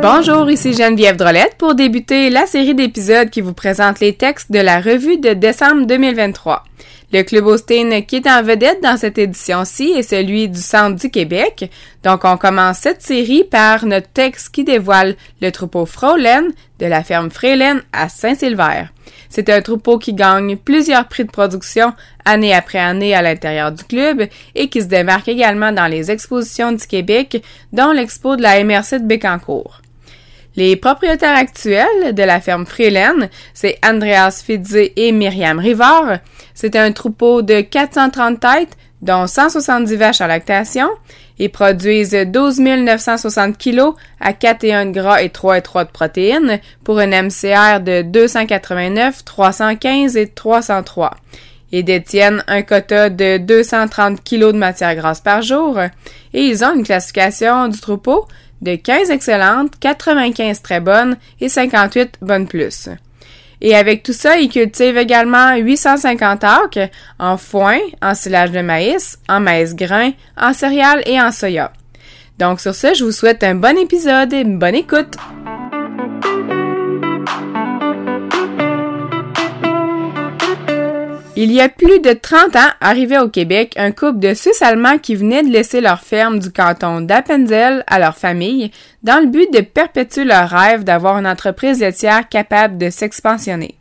Bonjour, ici Geneviève Drolette pour débuter la série d'épisodes qui vous présente les textes de la revue de décembre 2023. Le Club Austin qui est en vedette dans cette édition-ci est celui du Centre du Québec. Donc, on commence cette série par notre texte qui dévoile le troupeau Frolen de la ferme Frélen à Saint-Sylvère. C'est un troupeau qui gagne plusieurs prix de production année après année à l'intérieur du club et qui se démarque également dans les expositions du Québec, dont l'expo de la MRC de Bécancourt. Les propriétaires actuels de la ferme Freelen, c'est Andreas Fidze et Myriam Rivard. C'est un troupeau de 430 têtes, dont 170 vaches en lactation. Ils produisent 12 960 kg à 4 et 1 de gras et 3 et 3 de protéines pour un MCR de 289, 315 et 303. Ils détiennent un quota de 230 kg de matière grasse par jour et ils ont une classification du troupeau de 15 excellentes, 95 très bonnes et 58 bonnes plus. Et avec tout ça, ils cultivent également 850 acres en foin, en silage de maïs, en maïs grain, en céréales et en soya. Donc sur ce, je vous souhaite un bon épisode et une bonne écoute. Il y a plus de 30 ans, arrivait au Québec un couple de Suisses allemands qui venaient de laisser leur ferme du canton d'Appenzell à leur famille dans le but de perpétuer leur rêve d'avoir une entreprise laitière capable de s'expansionner.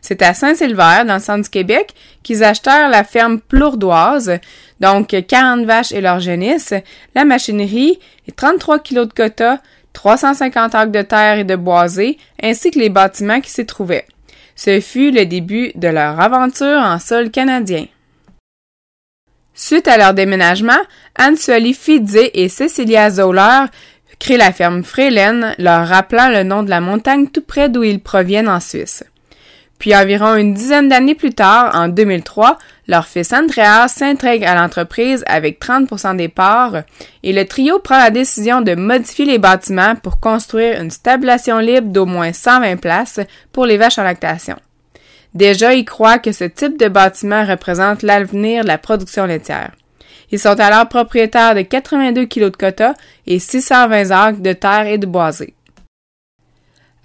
C'est à Saint-Sylvère, dans le centre du Québec, qu'ils achetèrent la ferme plourdoise, donc 40 vaches et leur génisse, la machinerie, et 33 kilos de quota, 350 acres de terre et de boisé, ainsi que les bâtiments qui s'y trouvaient. Ce fut le début de leur aventure en sol canadien. Suite à leur déménagement, Anne-Solie Fidze et Cecilia Zoller créent la ferme Freelen, leur rappelant le nom de la montagne tout près d'où ils proviennent en Suisse. Puis environ une dizaine d'années plus tard, en 2003, leur fils Andreas s'intègre à l'entreprise avec 30% des parts et le trio prend la décision de modifier les bâtiments pour construire une stabulation libre d'au moins 120 places pour les vaches en lactation. Déjà, ils croient que ce type de bâtiment représente l'avenir de la production laitière. Ils sont alors propriétaires de 82 kg de quota et 620 acres de terre et de boisé.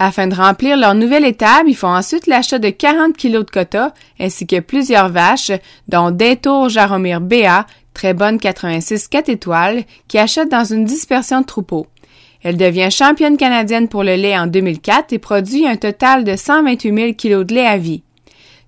Afin de remplir leur nouvelle étable, ils font ensuite l'achat de 40 kilos de quota ainsi que plusieurs vaches, dont Détour Jaromir Béa, très bonne 86 4 étoiles, qui achète dans une dispersion de troupeaux. Elle devient championne canadienne pour le lait en 2004 et produit un total de 128 000 kilos de lait à vie.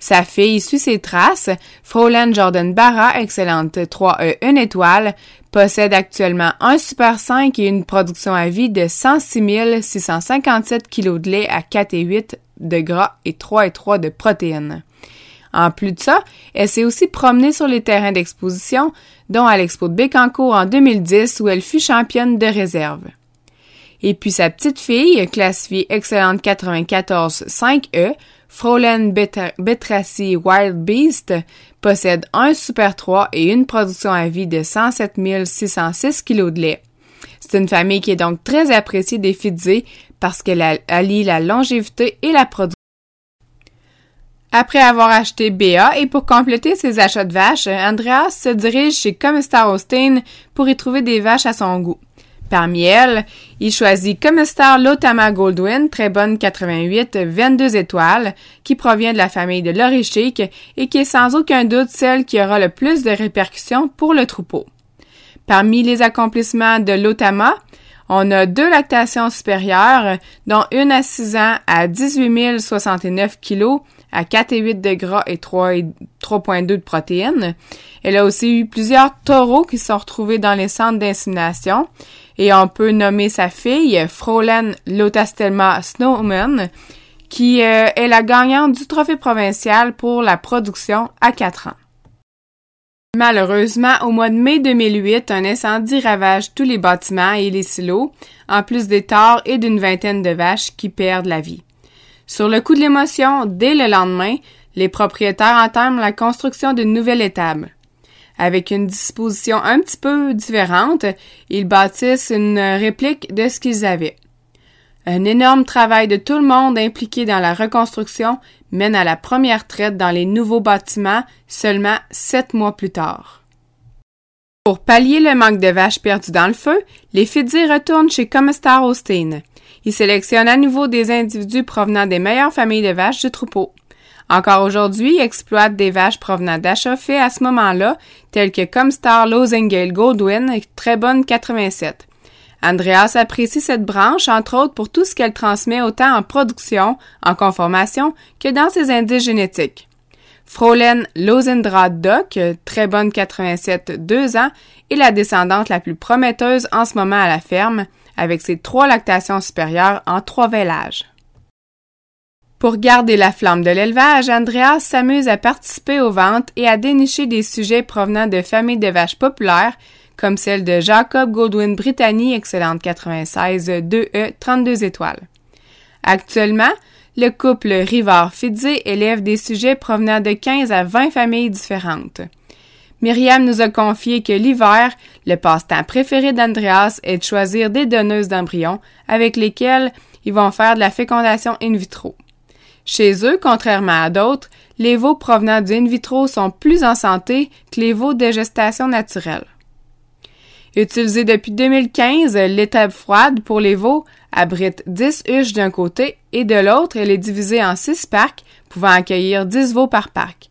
Sa fille suit ses traces. Froland Jordan Barra, excellente 3E 1 étoile, possède actuellement un Super 5 et une production à vie de 106 657 kg de lait à 4 et 8 de gras et 3 et 3 de protéines. En plus de ça, elle s'est aussi promenée sur les terrains d'exposition, dont à l'Expo de Bécancourt en 2010 où elle fut championne de réserve. Et puis sa petite fille, classifiée excellente 94 5E, Frolen Betrassi Wild Beast possède un Super 3 et une production à vie de 107 606 kg de lait. C'est une famille qui est donc très appréciée des Fidzé parce qu'elle allie la longévité et la production. Après avoir acheté BA et pour compléter ses achats de vaches, Andreas se dirige chez Commistar Austin pour y trouver des vaches à son goût. Parmi elles, il choisit comme star Lotama Goldwyn, très bonne 88, 22 étoiles, qui provient de la famille de l'Orichic et qui est sans aucun doute celle qui aura le plus de répercussions pour le troupeau. Parmi les accomplissements de Lotama, on a deux lactations supérieures, dont une à 6 ans à 18 069 kg à 4,8 de gras et 3,2 de protéines. Elle a aussi eu plusieurs taureaux qui sont retrouvés dans les centres d'insémination et on peut nommer sa fille, Frolan Lotastelma Snowman, qui euh, est la gagnante du trophée provincial pour la production à 4 ans. Malheureusement, au mois de mai 2008, un incendie ravage tous les bâtiments et les silos, en plus des torts et d'une vingtaine de vaches qui perdent la vie. Sur le coup de l'émotion, dès le lendemain, les propriétaires entament la construction d'une nouvelle étable. Avec une disposition un petit peu différente, ils bâtissent une réplique de ce qu'ils avaient. Un énorme travail de tout le monde impliqué dans la reconstruction mène à la première traite dans les nouveaux bâtiments seulement sept mois plus tard. Pour pallier le manque de vaches perdues dans le feu, les Fidji retournent chez Comistar Austin. Ils sélectionnent à nouveau des individus provenant des meilleures familles de vaches du troupeau. Encore aujourd'hui, ils exploitent des vaches provenant d'achats à ce moment-là, tels que Comstar Losingale Goldwyn très bonne 87. Andreas apprécie cette branche, entre autres pour tout ce qu'elle transmet autant en production, en conformation, que dans ses indices génétiques. Frolen Losendrad Doc, très bonne 87, 2 ans, est la descendante la plus prometteuse en ce moment à la ferme, avec ses trois lactations supérieures en trois vélages. Pour garder la flamme de l'élevage, Andreas s'amuse à participer aux ventes et à dénicher des sujets provenant de familles de vaches populaires comme celle de Jacob Goldwyn Brittany, excellente 96 2E 32 étoiles. Actuellement, le couple Rivard-Fidzé élève des sujets provenant de 15 à 20 familles différentes. Myriam nous a confié que l'hiver, le passe-temps préféré d'Andreas est de choisir des donneuses d'embryons avec lesquelles ils vont faire de la fécondation in vitro. Chez eux, contrairement à d'autres, les veaux provenant du vitro sont plus en santé que les veaux de gestation naturelle. Utilisée depuis 2015, l'étape froide pour les veaux abrite 10 huches d'un côté et de l'autre, elle est divisée en 6 parcs pouvant accueillir 10 veaux par parc.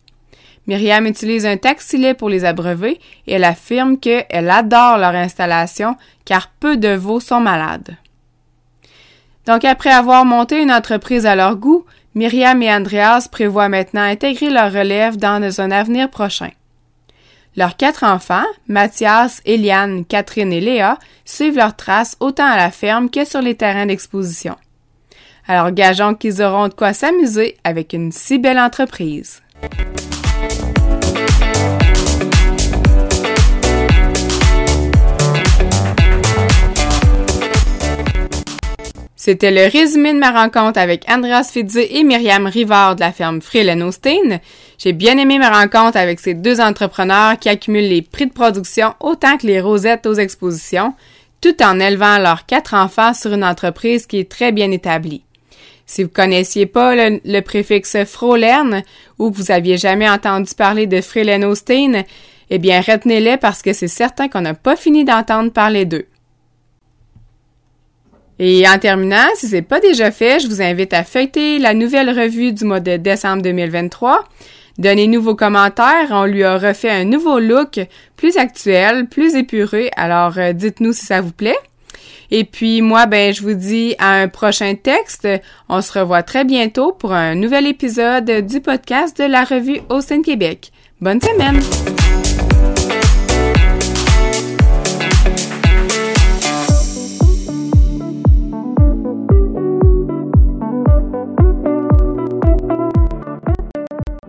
Myriam utilise un taxilet pour les abreuver et elle affirme qu'elle adore leur installation car peu de veaux sont malades. Donc après avoir monté une entreprise à leur goût, Myriam et Andreas prévoient maintenant intégrer leur relève dans un avenir prochain. Leurs quatre enfants, Mathias, Eliane, Catherine et Léa, suivent leurs traces autant à la ferme que sur les terrains d'exposition. Alors gageons qu'ils auront de quoi s'amuser avec une si belle entreprise. C'était le résumé de ma rencontre avec Andreas Fidze et Myriam Rivard de la ferme Freelenstein. J'ai bien aimé ma rencontre avec ces deux entrepreneurs qui accumulent les prix de production autant que les rosettes aux expositions, tout en élevant leurs quatre enfants sur une entreprise qui est très bien établie. Si vous connaissiez pas le, préfixe Frolen ou que vous aviez jamais entendu parler de Freelenstein, eh bien retenez-les parce que c'est certain qu'on n'a pas fini d'entendre parler d'eux. Et en terminant, si c'est pas déjà fait, je vous invite à feuilleter la nouvelle revue du mois de décembre 2023. Donnez-nous vos commentaires, on lui a refait un nouveau look plus actuel, plus épuré, alors euh, dites-nous si ça vous plaît. Et puis moi, ben, je vous dis à un prochain texte. On se revoit très bientôt pour un nouvel épisode du podcast de la revue Austin Québec. Bonne semaine!